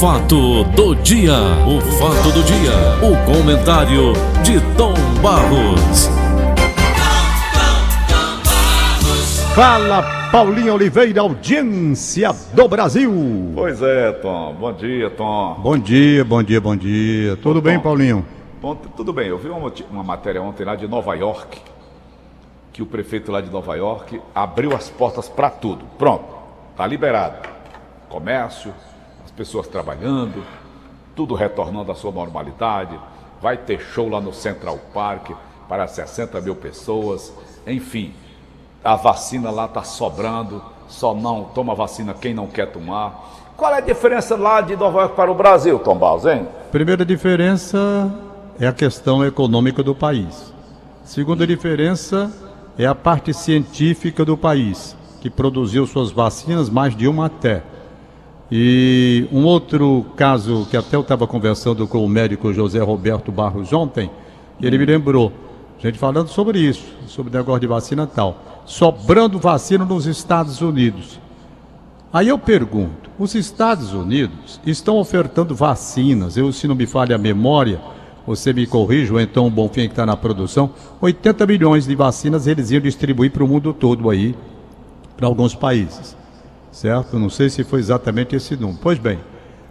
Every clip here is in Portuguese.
fato do dia, o fato do dia, o comentário de Tom Barros. Fala Paulinho Oliveira, audiência do Brasil. Pois é, Tom. Bom dia, Tom. Bom dia, bom dia, bom dia. Tudo Tom, bem, Paulinho? Tom, tudo bem. Eu vi uma, uma matéria ontem lá de Nova York, que o prefeito lá de Nova York abriu as portas para tudo. Pronto, tá liberado. Comércio, pessoas trabalhando, tudo retornando à sua normalidade. Vai ter show lá no Central Park para 60 mil pessoas. Enfim, a vacina lá está sobrando, só não toma vacina quem não quer tomar. Qual é a diferença lá de Nova York para o Brasil, Tom Baus, hein? Primeira diferença é a questão econômica do país. Segunda diferença é a parte científica do país, que produziu suas vacinas, mais de uma até. E um outro caso que até eu estava conversando com o médico José Roberto Barros ontem, ele me lembrou, gente falando sobre isso, sobre o negócio de vacina e tal, sobrando vacina nos Estados Unidos. Aí eu pergunto, os Estados Unidos estão ofertando vacinas, eu se não me falha a memória, você me corrija, ou então o Bonfim que está na produção, 80 milhões de vacinas eles iam distribuir para o mundo todo aí, para alguns países certo? Não sei se foi exatamente esse número. Pois bem,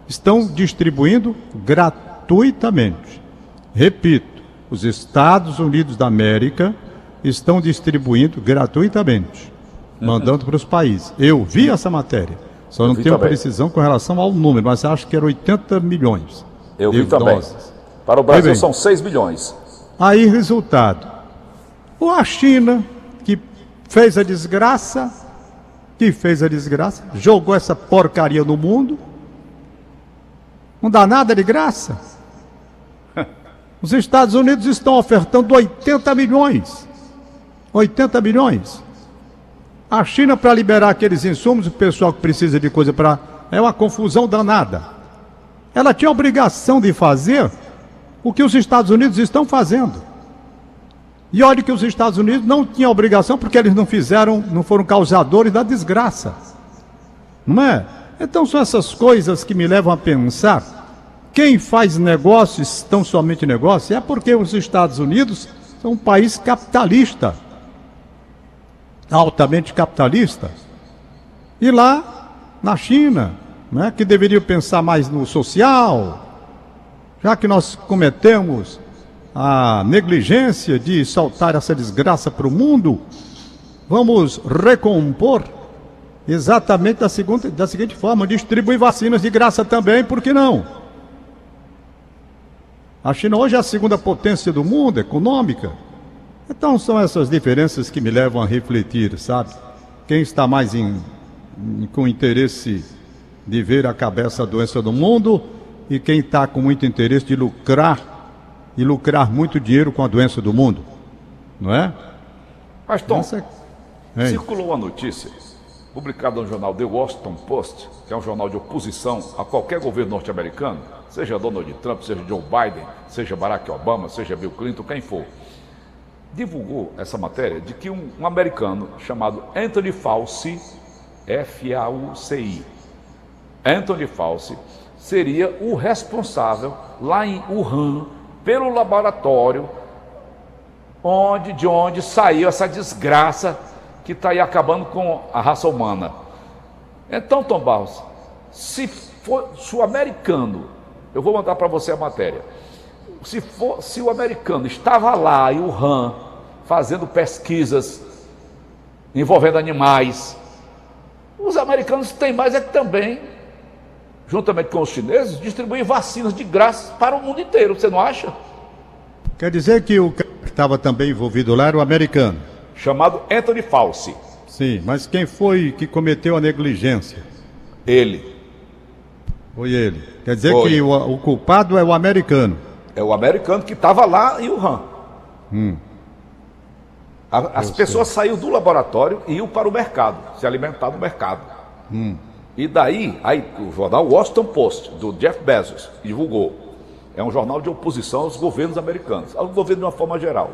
estão distribuindo gratuitamente. Repito, os Estados Unidos da América estão distribuindo gratuitamente, mandando para os países. Eu vi essa matéria, só não tenho também. precisão com relação ao número, mas acho que era 80 milhões. Eu vi também. Doses. Para o Brasil são 6 milhões. Aí, resultado. Ou a China, que fez a desgraça, que fez a desgraça, jogou essa porcaria no mundo. Não dá nada de graça. Os Estados Unidos estão ofertando 80 milhões. 80 milhões. A China, para liberar aqueles insumos, o pessoal que precisa de coisa para. É uma confusão danada. Ela tinha a obrigação de fazer o que os Estados Unidos estão fazendo. E olhe que os Estados Unidos não tinham obrigação porque eles não fizeram, não foram causadores da desgraça. Não é? Então são essas coisas que me levam a pensar. Quem faz negócios, tão somente negócios, é porque os Estados Unidos são um país capitalista. Altamente capitalista. E lá, na China, né, que deveriam pensar mais no social, já que nós cometemos a negligência de soltar essa desgraça para o mundo, vamos recompor exatamente da, segunda, da seguinte forma: distribuir vacinas de graça também, por que não? A China hoje é a segunda potência do mundo econômica. Então são essas diferenças que me levam a refletir, sabe? Quem está mais em, em, com interesse de ver a cabeça da doença do mundo e quem está com muito interesse de lucrar e lucrar muito dinheiro com a doença do mundo, não é? Mas, Tom, é... circulou uma notícia publicada no jornal The Washington Post, que é um jornal de oposição a qualquer governo norte-americano, seja Donald Trump, seja Joe Biden, seja Barack Obama, seja Bill Clinton, quem for, divulgou essa matéria de que um, um americano chamado Anthony Fauci, F-A-U-C-I, Anthony Fauci, seria o responsável lá em Wuhan pelo laboratório onde, de onde saiu essa desgraça que está aí acabando com a raça humana. Então, Tom Barros, se for se o americano, eu vou mandar para você a matéria. Se, for, se o americano estava lá em Wuhan fazendo pesquisas envolvendo animais, os americanos têm mais é que também juntamente com os chineses, distribuir vacinas de graça para o mundo inteiro, você não acha? Quer dizer que o que estava também envolvido lá era o americano? Chamado Anthony Fauci. Sim, mas quem foi que cometeu a negligência? Ele. Foi ele. Quer dizer foi. que o, o, culpado é o americano. É o americano que estava lá em Wuhan. Hum. A, as pessoas saíram do laboratório e iam para o mercado, se alimentar no mercado. Hum. E daí, aí, o jornal Washington Post, do Jeff Bezos, divulgou. É um jornal de oposição aos governos americanos, ao governo de uma forma geral.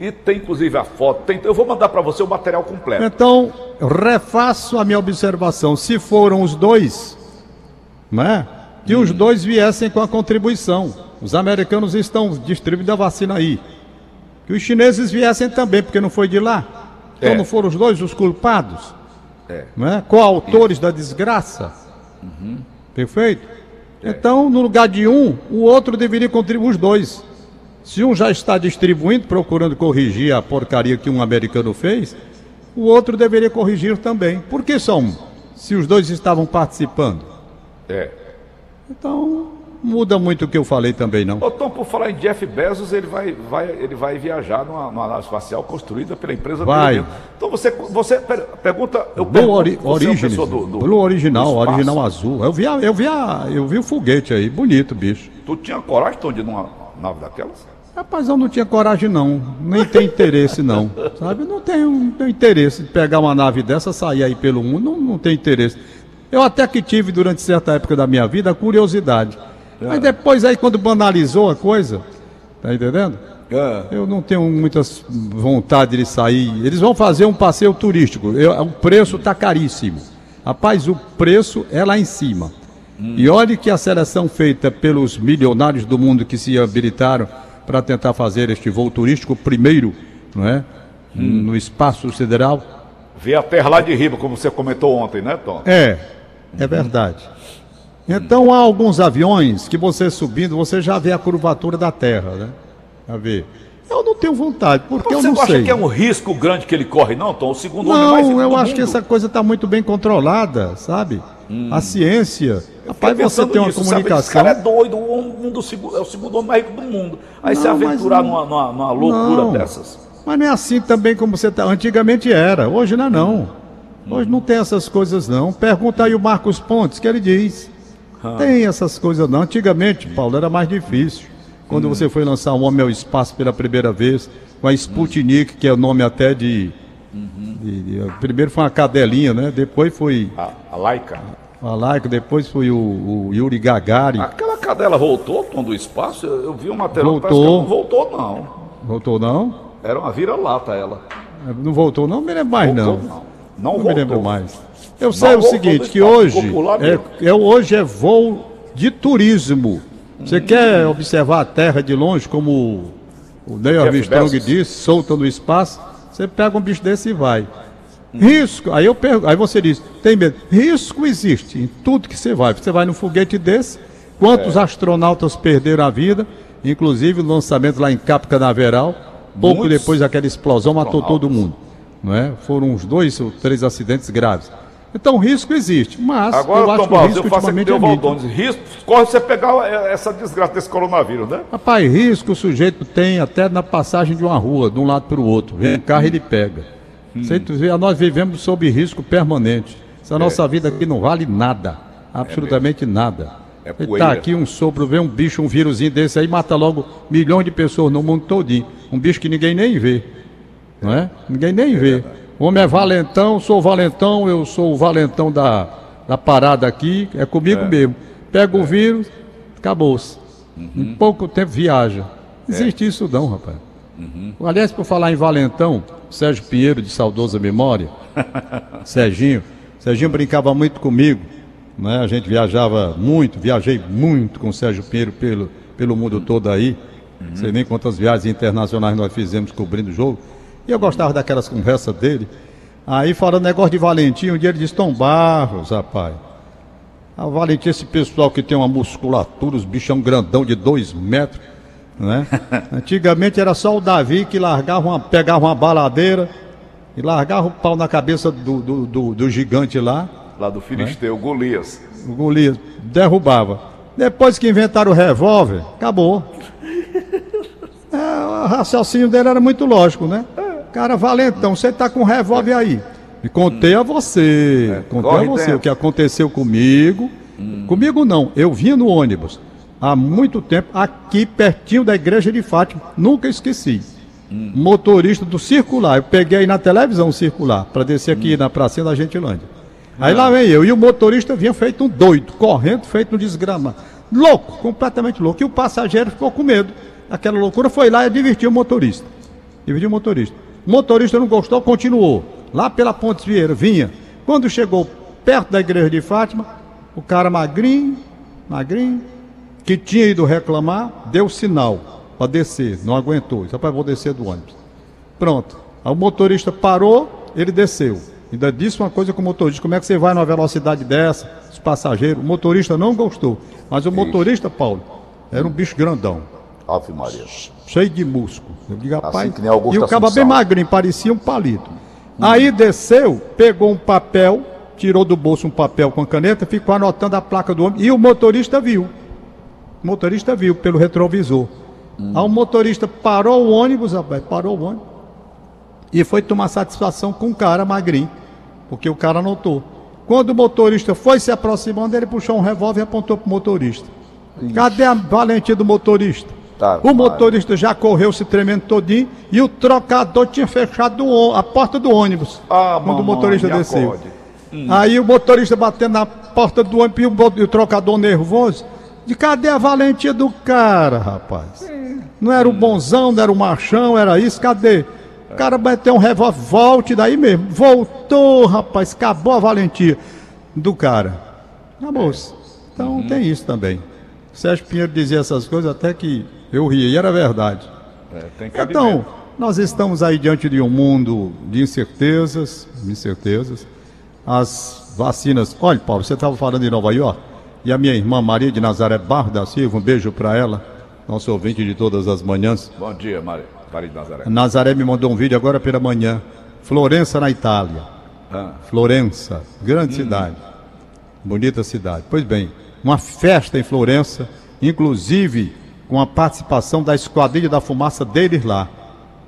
E tem inclusive a foto. Tem, eu vou mandar para você o material completo. Então, refaço a minha observação. Se foram os dois, não é? Que os dois viessem com a contribuição. Os americanos estão distribuindo a vacina aí. Que os chineses viessem também, porque não foi de lá. Então É. não foram os dois os culpados? É. Não é? Coautores da desgraça. Perfeito? Então, no lugar de um, o outro deveria contribuir os dois. Se um já está distribuindo, procurando corrigir a porcaria que um americano fez, o outro deveria corrigir também. Por que só um? Se os dois estavam participando. É. Então, muda muito o que eu falei também, não. Ô, Tom, por falar em Jeff Bezos, ele vai, vai, ele vai viajar numa, numa nave espacial construída pela empresa Vai. dele. Então você, você per- pergunta. Eu Blue pergunto, ori é Origins, do, do- Blue original, original azul. Eu vi, a- eu vi, a- eu vi o foguete aí, bonito, bicho. Tu tinha coragem, Tom, de ir numa nave daquelas? Rapaz, eu não tinha coragem não, nem tem interesse não, sabe? Não tenho, não tenho interesse de pegar uma nave dessa, sair aí pelo mundo, não, não tenho interesse. Eu até que tive durante certa época da minha vida a curiosidade. Mas depois aí quando banalizou a coisa, tá entendendo? É. Eu não tenho muitas vontade de sair. Eles vão fazer um passeio turístico. Eu- o preço tá caríssimo. Rapaz, o preço é lá em cima. E olhe que a seleção feita pelos milionários do mundo que se habilitaram para tentar fazer este voo turístico primeiro, não é? No espaço sideral. Ver a terra lá de riba, como você comentou ontem, né, Tom? É, é verdade. Então há alguns aviões que você subindo, você já vê a curvatura da Terra, né? A ver. Eu não tenho vontade, porque eu você não não acha sei. que é um risco grande que ele corre, não, Tom? O segundo homem mais rico Não, eu acho que mundo. essa coisa está muito bem controlada, sabe? A ciência. Rapaz, você tem uma nisso, sabe? Esse comunicação. cara é doido, um, um do segu- é o segundo homem mais rico do mundo. Aí se Não, mas aventurar não- numa, numa, numa loucura Não. dessas. Mas não é assim também como você tá. Antigamente era, hoje não é não. Hoje não tem essas coisas não. Pergunta aí o Marcos Pontes, que ele diz. Tem essas coisas não. Antigamente, Paulo, era mais difícil. Quando você foi lançar um homem ao espaço pela primeira vez, com a Sputnik, que é o nome até de. de- de- primeiro foi uma cadelinha, né? Depois foi A, a Laika. a Laika, depois foi o, o Yuri Gagarin. Aquela cadela voltou, Tom, do espaço? Eu, eu vi matéria parece que Voltou. não voltou, não. Voltou não? Era uma vira-lata ela. Não voltou não? Me lembro mais não. Voltou, não. Não, Não me voltou. lembro mais. Eu sei o seguinte, que hoje é, é- hoje é voo de turismo. Você quer observar a Terra de longe, como o Neil Armstrong disse, solta no espaço, você pega um bicho desse e vai. Risco, aí eu pergunto, aí você diz, tem medo? Risco existe em tudo que você vai. Você vai num foguete desse, quantos É. astronautas perderam a vida, inclusive o lançamento lá em Cap Canaveral, pouco Muitos depois daquela explosão matou astronautas. todo mundo. Não é? Foram uns dois ou três acidentes graves. Então, risco existe, mas eu Agora, acho Tom que o risco eu ultimamente é. Valdones. Risco, corre você pegar é, essa desgraça desse coronavírus, né? Rapaz, risco o sujeito tem até na passagem de uma rua, de um lado para o outro. Vem um carro ele pega. Hum. Você nós vivemos sob risco permanente. É. Essa nossa vida aqui não vale nada. Absolutamente nada. É Está poeira. aqui um sopro, vê um bicho, um vírusinho desse aí, mata logo milhões de pessoas no mundo todinho. Um bicho que ninguém nem vê. Não é? Ninguém nem vê. O homem é valentão, sou valentão, eu sou o valentão da, da parada aqui, é comigo mesmo. Pega o vírus, acabou-se. Em pouco tempo viaja. Não existe isso não, rapaz. Aliás, por falar em valentão, Sérgio Pinheiro, de saudosa memória, Serginho, Serginho brincava muito comigo, né? A gente viajava muito, viajei muito com o Sérgio Pinheiro pelo, pelo mundo todo aí. Não sei nem quantas viagens internacionais nós fizemos cobrindo o jogo. E eu gostava daquelas conversas dele. Aí falando negócio de Valentim, um dia ele disse, Tom Barros, rapaz. A Valentim, esse pessoal que tem uma musculatura, os bichão grandão de dois metros, né? Antigamente era só o Davi que largava uma, pegava uma baladeira e largava o pau na cabeça do, do, do- do gigante lá, Lá do Filisteu, Golias. o Golias derrubava. Depois que inventaram o revólver, acabou. É, o raciocínio dele era muito lógico, né? Cara, valentão, você tá com um revólver aí. E contei a você, contei a você dentro. o que aconteceu comigo. Comigo não, eu vinha no ônibus há muito tempo, aqui pertinho da igreja de Fátima, nunca esqueci. Motorista do circular, eu peguei aí na televisão o circular, para descer aqui na pracinha da Gentilândia. Aí lá vem eu, e o motorista vinha feito um doido, correndo, feito um desgrama. Louco, completamente louco. E o passageiro ficou com medo. Aquela loucura foi lá e divertiu o motorista. Divertiu o motorista. O motorista não gostou, continuou. Lá pela Pontes Vieira, vinha. Quando chegou perto da igreja de Fátima, O cara magrinho, magrinho, que tinha ido reclamar, deu sinal para descer, não aguentou. Disse, rapaz, vou descer do ônibus. Pronto. Aí o motorista parou, ele desceu. Ainda disse uma coisa com o motorista: como é que você vai numa velocidade dessa? Os passageiros. O motorista não gostou. Mas o motorista, Paulo, era um bicho grandão, Ave Maria. cheio de músculo. Eu digo, rapaz. que nem Augusto e o cabo bem Assunção. magrinho, parecia um palito. Aí desceu, pegou um papel, tirou do bolso um papel com caneta, ficou anotando a placa do homem. E o motorista viu. O motorista viu pelo retrovisor. Aí o motorista parou o ônibus, rapaz, parou o ônibus. E foi tomar satisfação com o cara magrinho, porque o cara anotou. Quando o motorista foi se aproximando, ele puxou um revólver e apontou pro motorista. Cadê a valentia do motorista? Tá, o motorista já correu se tremendo todinho e o trocador tinha fechado o a porta do ônibus Ah, quando o mamãe, motorista me desceu. acorde. Aí o motorista batendo na porta do ônibus e o, e o trocador nervoso. De cadê a valentia do cara, rapaz? Não era o bonzão, não era o machão, era isso, cadê? O cara bateu um revólver, volte daí mesmo. Voltou, rapaz, acabou a valentia do cara. Acabou-se. Então tem isso também. Sérgio Pinheiro dizia essas coisas até que eu ria, e era verdade. É, Então, nós estamos aí diante de um mundo de incertezas, incertezas. As vacinas. Olha, Paulo, você estava falando de Nova York e a minha irmã Maria de Nazaré Barro da Silva, um beijo para ela, nosso ouvinte de todas as manhãs. Bom dia, Maria. Maria de Nazaré. A Nazaré me mandou um vídeo agora pela manhã. Florença, na Itália. Ah, Florença, grande cidade. Bonita cidade. Pois bem, uma festa em Florença, inclusive com a participação da Esquadrilha da Fumaça deles lá.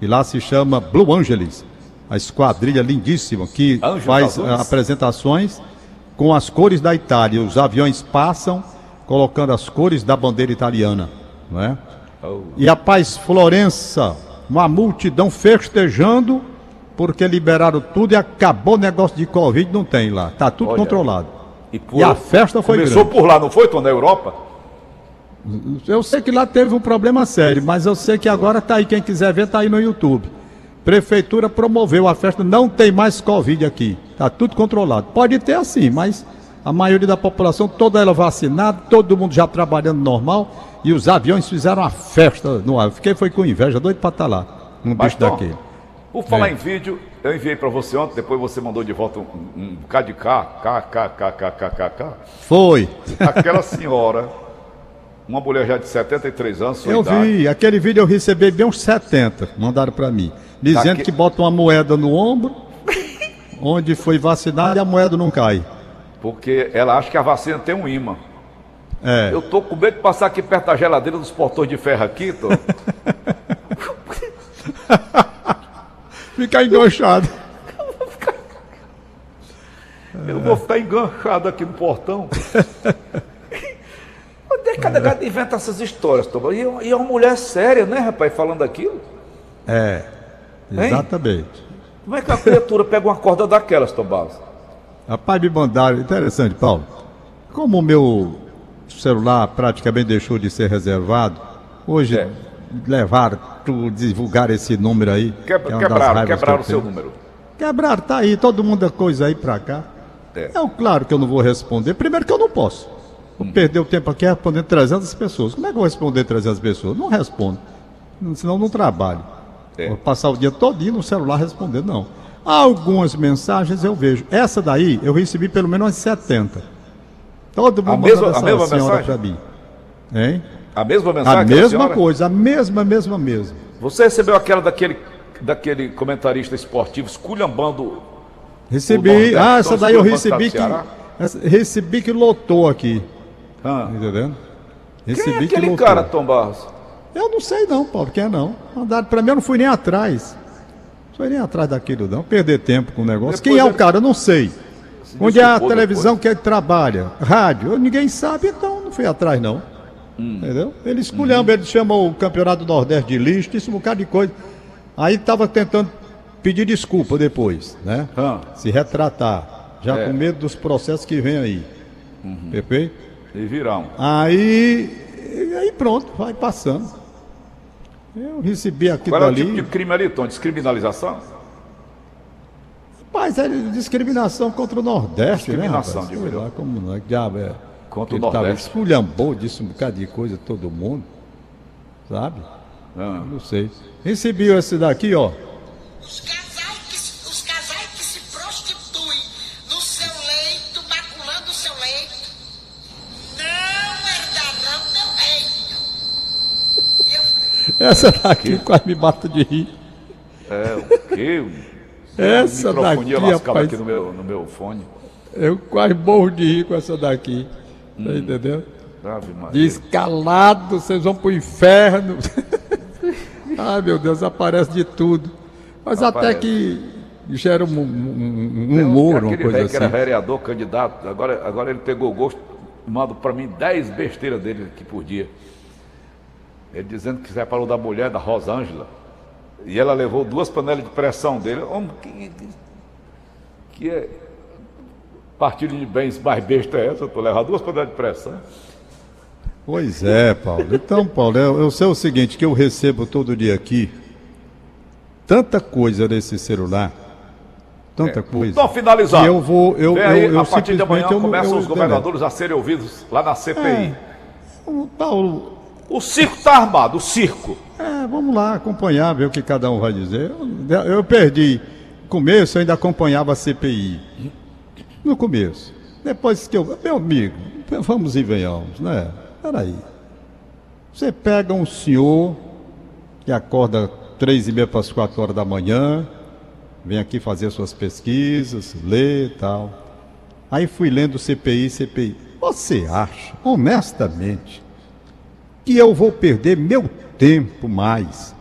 E lá se chama Blue Angeles. A esquadrilha lindíssima que Anjos faz eh, apresentações com as cores da Itália. Os aviões passam colocando as cores da bandeira italiana, não é? oh. E a paz Florença, uma multidão festejando porque liberaram tudo e acabou o negócio de Covid, não tem lá. Tá tudo Olha. controlado. por- E a festa foi Começou grande. por lá, não foi, Tom, na Europa? Eu sei que lá teve um problema sério, mas eu sei que agora tá aí, quem quiser ver, tá aí no YouTube. Prefeitura promoveu a festa, não tem mais Covid aqui. Tá tudo controlado. Pode ter assim, mas a maioria da população, toda ela vacinada, todo mundo já trabalhando normal, e os aviões fizeram a festa no ar. Fiquei foi com inveja, doido pra estar lá, num Mas, bicho daquele. Por falar É. em vídeo, eu enviei pra você ontem, depois você mandou de volta um, um, um de K, K, K, K, K, K, K. Foi. Aquela senhora, uma mulher já de 73 anos, Eu idade, vi, aquele vídeo eu recebi bem uns 70, mandaram pra mim. Dizendo Daqui- que bota uma moeda no ombro, onde foi vacinado e a moeda não cai. porque ela acha que a vacina tem um imã. É. Eu tô com medo de passar aqui perto da geladeira dos portões de ferro aqui, Tom. Ficar enganchado. Eu vou ficar enganchado aqui no portão. É que cada gato inventa essas histórias, Tom? E, e é uma mulher séria, né, rapaz, falando aquilo? É. Hein? Exatamente. Como é que a criatura pega uma corda daquelas, Tom Barros? Rapaz, me mandaram. Interessante, Paulo. Como o meu celular praticamente deixou de ser reservado, hoje É. levaram, divulgaram esse número aí. Quebra- que é quebraram, que quebraram eu o seu número. Quebraram, tá aí, todo mundo é coisa aí pra cá. É. É claro que eu não vou responder. Primeiro que eu não posso. Vou perder o tempo aqui respondendo 300 pessoas. Como é que eu vou responder 300 pessoas? Não respondo. Senão não trabalho. É. Vou passar o dia todinho no celular respondendo, não. Algumas mensagens eu vejo. Essa daí eu recebi pelo menos umas 70. Todo mundo A mesma- mandando a essa mesma senhora mensagem? pra mim. Hein? A mesma mensagem? A mesma coisa, a mesma, mesma, mesma. Você recebeu aquela daquele, daquele comentarista esportivo esculhambando Recebi. Ah, essa daí eu recebi que. para essa- Recebi que lotou aqui. Ah. Entendendo? Quem Recebi é que aquele cara, Tom Barros? Eu não sei não, Paulo, quem é não. Mandaram pra mim, eu não fui nem atrás. Não fui nem atrás daquilo não, perder tempo com o negócio. Depois quem é o cara? Eu não sei. Onde é a televisão que ele trabalha? Rádio? Ninguém sabe, então não fui atrás não. Hum. Entendeu? Ele esculhamba, ele chama o Campeonato do Nordeste de lixo, isso um bocado de coisa. Aí tava tentando pedir desculpa depois, né? Ah. Se retratar. Já É. com medo dos processos que vem aí. Uhum. Perfeito? E virão. Aí, aí pronto, vai passando. Eu recebi aquilo Qual é o ali. tipo de crime ali, Tom? Descriminalização? Rapaz, é discriminação contra o Nordeste, Discriminação, né? eu. lá como não é que diabo é. Contra o Ele tava Nordeste. esculhambou, disse um bocado de coisa todo mundo. Sabe? Ah, Não sei. Recebi esse daqui, ó. Os Essa daqui quase me bata de rir. é o quê? Essa daqui, rapaz. aqui no meu, no meu fone. Eu quase morro de rir com essa daqui. Hum. Tá entendendo? Diz calado, vocês vão pro inferno. Ai meu Deus, aparece de tudo. Mas até Aparece. que gera um, um- um um- humor, uma coisa velho que era assim. vereador, candidato, agora, agora ele pegou gosto, manda para mim 10 besteiras dele aqui por dia. Ele dizendo que separou da mulher, da Rosângela, e ela levou duas panelas de pressão dele. Homem, que, que é partilha de bens mais besta é essa? Tu levar duas panelas de pressão? Pois é, Paulo. Então, Paulo, eu, eu sei o seguinte, que eu recebo todo dia aqui tanta coisa nesse celular, tanta coisa. Então, finalizado. E eu vou- eu- aí, eu- eu a partir de amanhã eu começam eu- os governadores a serem ouvidos lá na CPI. É. Paulo, O circo está armado, o circo. É, vamos lá acompanhar, ver o que cada um vai dizer. Eu, eu perdi. No começo eu ainda acompanhava a CPI. No começo. Depois que eu. Meu amigo, vamos e venhamos, né? Peraí. Você pega um senhor que acorda três e meia para as quatro horas da manhã, vem aqui fazer suas pesquisas, lê e tal. Aí fui lendo CPI, CPI. Você acha, honestamente, que eu vou perder meu tempo mais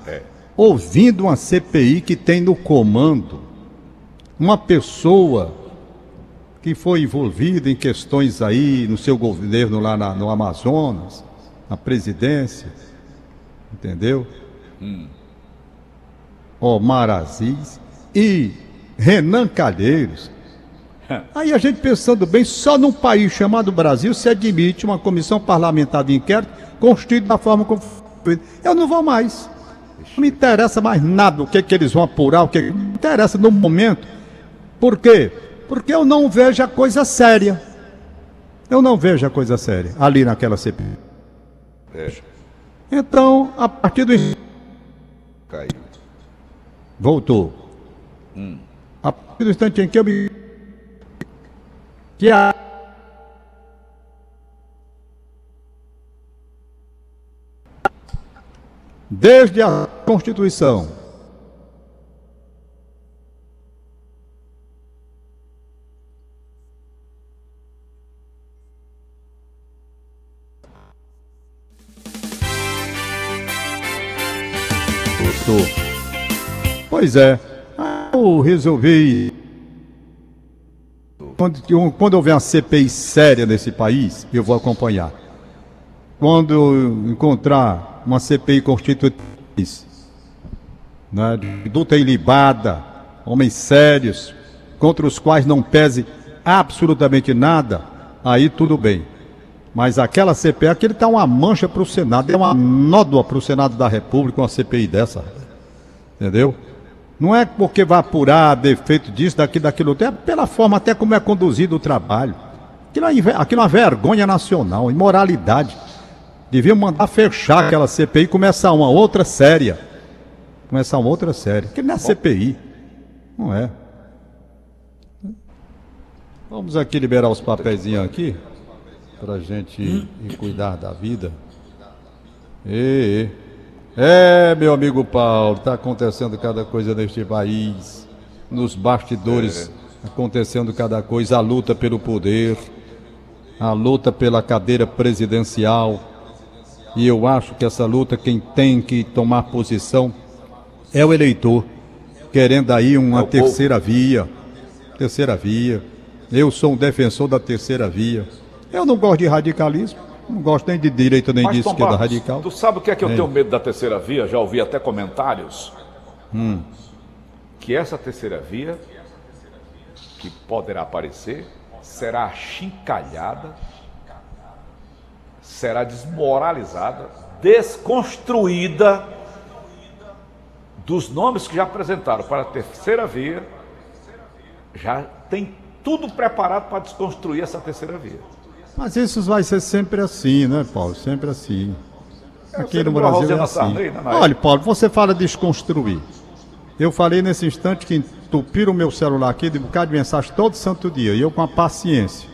ouvindo uma CPI que tem no comando uma pessoa que foi envolvida em questões aí no seu governo lá na- no Amazonas, na presidência, entendeu? Omar Aziz e Renan Calheiros. Aí a gente pensando bem, só num país chamado Brasil se admite uma comissão parlamentar de inquérito constituída da forma como foi. Eu não vou mais. Não me interessa mais nada o que, que eles vão apurar, o que me interessa no momento. Por quê? Porque eu não vejo a coisa séria. Eu não vejo a coisa séria ali naquela CPI. Então, a partir do. Caiu. Voltou. A partir do instante em que eu me. Que a. Desde a Constituição. Pois é. Eu resolvi. Quando, quando houver uma CPI séria nesse país, eu vou acompanhar. Quando encontrar uma CPI constituinte, né, de luta ilibada, homens sérios, contra os quais não pese absolutamente nada, aí tudo bem. Mas aquela CPI, aquele tá uma mancha para o Senado, é uma nódoa para o Senado da República, uma CPI dessa. Entendeu? Não é porque vai apurar defeito disso, daquilo, daquilo, outro, é pela forma até como é conduzido o trabalho. Aquilo é, aquilo é uma vergonha nacional, imoralidade. Deviam mandar fechar aquela CPI e começar uma outra séria. Começar uma outra séria. Porque não é CPI. Não é. Vamos aqui liberar os papeizinhos aqui. Pra gente ir cuidar da vida. E, é, meu amigo Paulo, está acontecendo cada coisa neste país. Nos bastidores, acontecendo cada coisa. A luta pelo poder, a luta pela cadeira presidencial. E eu acho que essa luta, quem tem que tomar posição é o eleitor, querendo aí uma É terceira via. Terceira via. Eu sou um defensor da terceira via. Eu não gosto de radicalismo, não gosto nem de direita nem de Tom esquerda Barros, radical. Tu sabe o que é que eu É. tenho medo da terceira via? Já ouvi até comentários. Hum. Que essa terceira via, que poderá aparecer, será achincalhada, será desmoralizada, desconstruída dos nomes que já apresentaram para a terceira via já tem tudo preparado para desconstruir essa terceira via. Mas isso vai ser sempre assim, né, Paulo? Sempre assim. Aqui você no Brasil é assim. Né? Olha, Paulo, você fala de desconstruir. Eu falei nesse instante que entupiram o meu celular aqui de um bocado de mensagem todo santo dia. E eu com a paciência.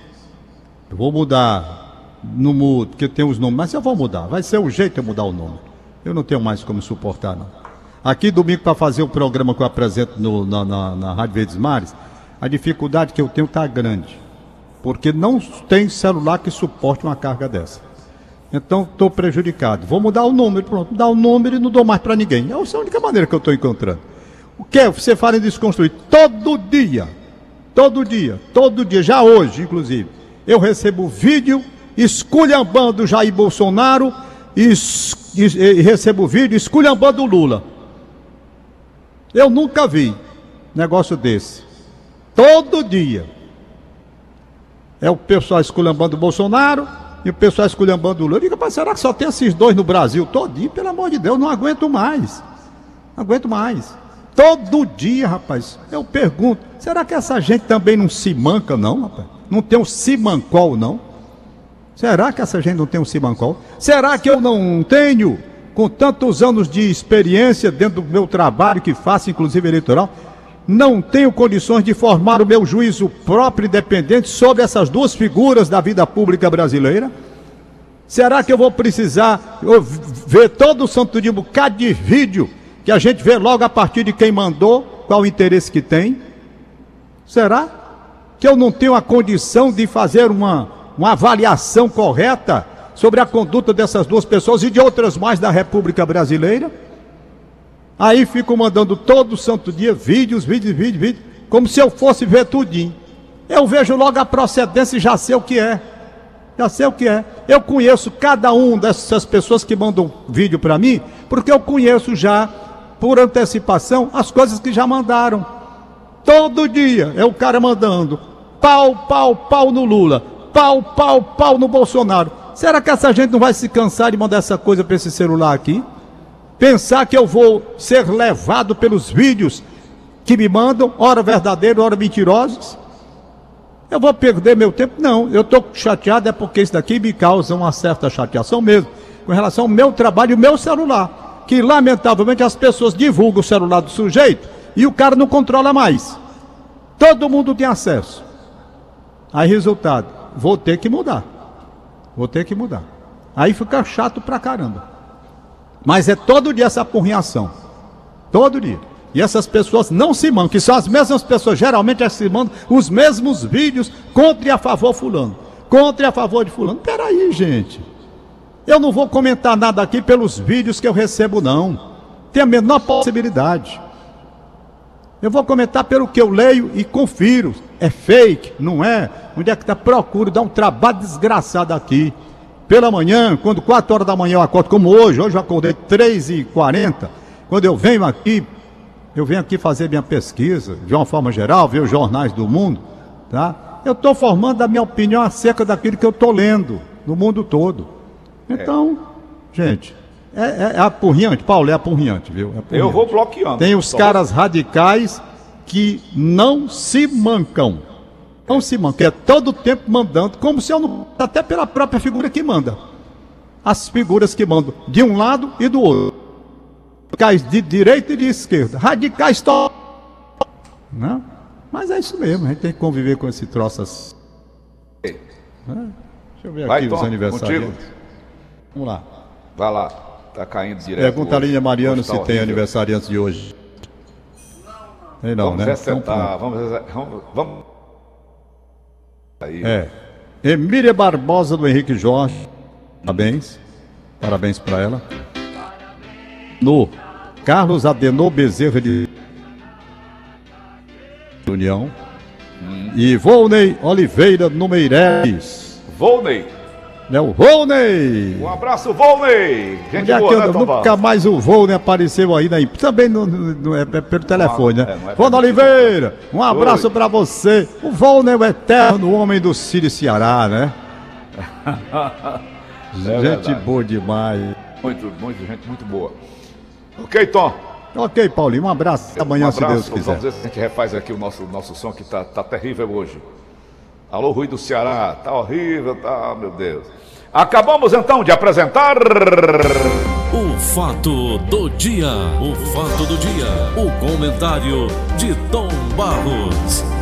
Eu vou mudar, não mudo, porque tem os nomes, mas eu vou mudar. Vai ser o jeito de eu mudar o nome. Eu não tenho mais como suportar, não. Aqui domingo para fazer o programa que eu apresento no- na, na, na Rádio Verdes Mares, a dificuldade que eu tenho está grande. Porque não tem celular que suporte uma carga dessa. Então estou prejudicado. Vou mudar o número, pronto. Mudar o número e não dou mais para ninguém. É a única maneira que eu estou encontrando. O que é? Você fala em desconstruir todo dia. Todo dia, todo dia, já hoje, inclusive. Eu recebo vídeo esculhambando Jair Bolsonaro e, e- e recebo vídeo esculhambando Lula. Eu nunca vi negócio desse. Todo dia. É o pessoal esculhambando o Bolsonaro e o pessoal esculhambando o Lula. Eu digo, mas será que só tem esses dois no Brasil todinho? Pelo amor de Deus, não aguento mais. Não aguento mais. Todo dia, rapaz, eu pergunto, será que essa gente também não se manca, não, rapaz? Não tem um simancol, não? Será que essa gente não tem um simancol? Será que eu não tenho, com tantos anos de experiência dentro do meu trabalho que faço, inclusive eleitoral, não tenho condições de formar o meu juízo próprio e independente sobre essas duas figuras da vida pública brasileira? Será que eu vou precisar ver todo o santo dia um bocado de vídeo que a gente vê logo a partir de quem mandou, qual o interesse que tem? Será que eu não tenho a condição de fazer uma, uma avaliação correta sobre a conduta dessas duas pessoas e de outras mais da República Brasileira? Aí fico mandando todo santo dia vídeos, vídeos, vídeos, vídeos, como se eu fosse ver tudinho. Eu vejo logo a procedência e já sei o que é. Já sei o que é. Eu conheço cada um dessas pessoas que mandam vídeo para mim, porque eu conheço já, por antecipação, as coisas que já mandaram. Todo dia é o cara mandando pau, pau, pau no Lula, pau, pau, pau no Bolsonaro. Será que essa gente não vai se cansar de mandar essa coisa para esse celular aqui? Pensar que eu vou ser levado pelos vídeos que me mandam, ora verdadeiros, ora mentirosos? Eu vou perder meu tempo? Não, eu estou chateado é porque isso daqui me causa uma certa chateação mesmo, com relação ao meu trabalho e o meu celular, que lamentavelmente as pessoas divulgam o celular do sujeito e o cara não controla mais. Todo mundo tem acesso. Aí, resultado, vou ter que mudar. Vou ter que mudar. Aí fica chato pra caramba. Mas é todo dia essa porrinhação. Todo dia. E essas pessoas não se mandam, que são as mesmas pessoas, geralmente elas se mandam os mesmos vídeos contra e a favor fulano. Contra e a favor de fulano. Peraí, gente. Eu não vou comentar nada aqui pelos vídeos que eu recebo, não. Tem a menor possibilidade. Eu vou comentar pelo que eu leio e confiro. É fake, não é? Onde é que está? Procuro dar um trabalho desgraçado aqui. Pela manhã, quando 4 horas da manhã eu acordo, como hoje, hoje eu acordei 3h40. Quando eu venho aqui, eu venho aqui fazer minha pesquisa, de uma forma geral, ver os jornais do mundo, tá? Eu estou formando a minha opinião acerca daquilo que eu estou lendo no mundo todo. Então, gente, é, é, é apurriante, Paulo, é apurriante, viu? É apurriante. Eu vou bloqueando. Tem os Só caras radicais que não se mancam. Não se. É todo tempo mandando, como se eu não. Até pela própria figura que manda. As figuras que mandam de um lado e do outro. Radicais de direita e de esquerda. Radicais to... Né? Mas é isso mesmo, a gente tem que conviver com esse troço assim. É. Deixa eu ver Vai, aqui os Tom, aniversariantes. contigo. Vamos lá. Vai lá, tá caindo direto. Pergunta a. Línia Mariano se tem horrível. aniversariantes de hoje. Tem não, Vamos né? Então, vamos, vamos, vamos. Aí. É. Emília Barbosa do Henrique Jorge. Parabéns. Parabéns para ela. No Carlos Adenor Bezerra de União. E Volney Oliveira no Meireles. Volney. É o Volney! Um abraço, Volney. Gente Onde é que boa, eu, né, nunca mais o Volney apareceu aí, né? Também no, no- no- é, é pelo telefone, né? é, é Volney. Oliveira, um abraço pra você. O Volney, o eterno homem do Círio Ceará, né? Gente É verdade. boa demais. Muito, muito, gente muito boa. Ok, Tom. Ok, Paulinho, um abraço. Amanhã, um se Deus quiser. Vamos ver se a gente refaz aqui o nosso, nosso som que tá, tá terrível hoje. Alô, Rui do Ceará, tá horrível, tá, meu Deus. Acabamos então de apresentar. O fato do dia. O fato do dia. O comentário de Tom Barros.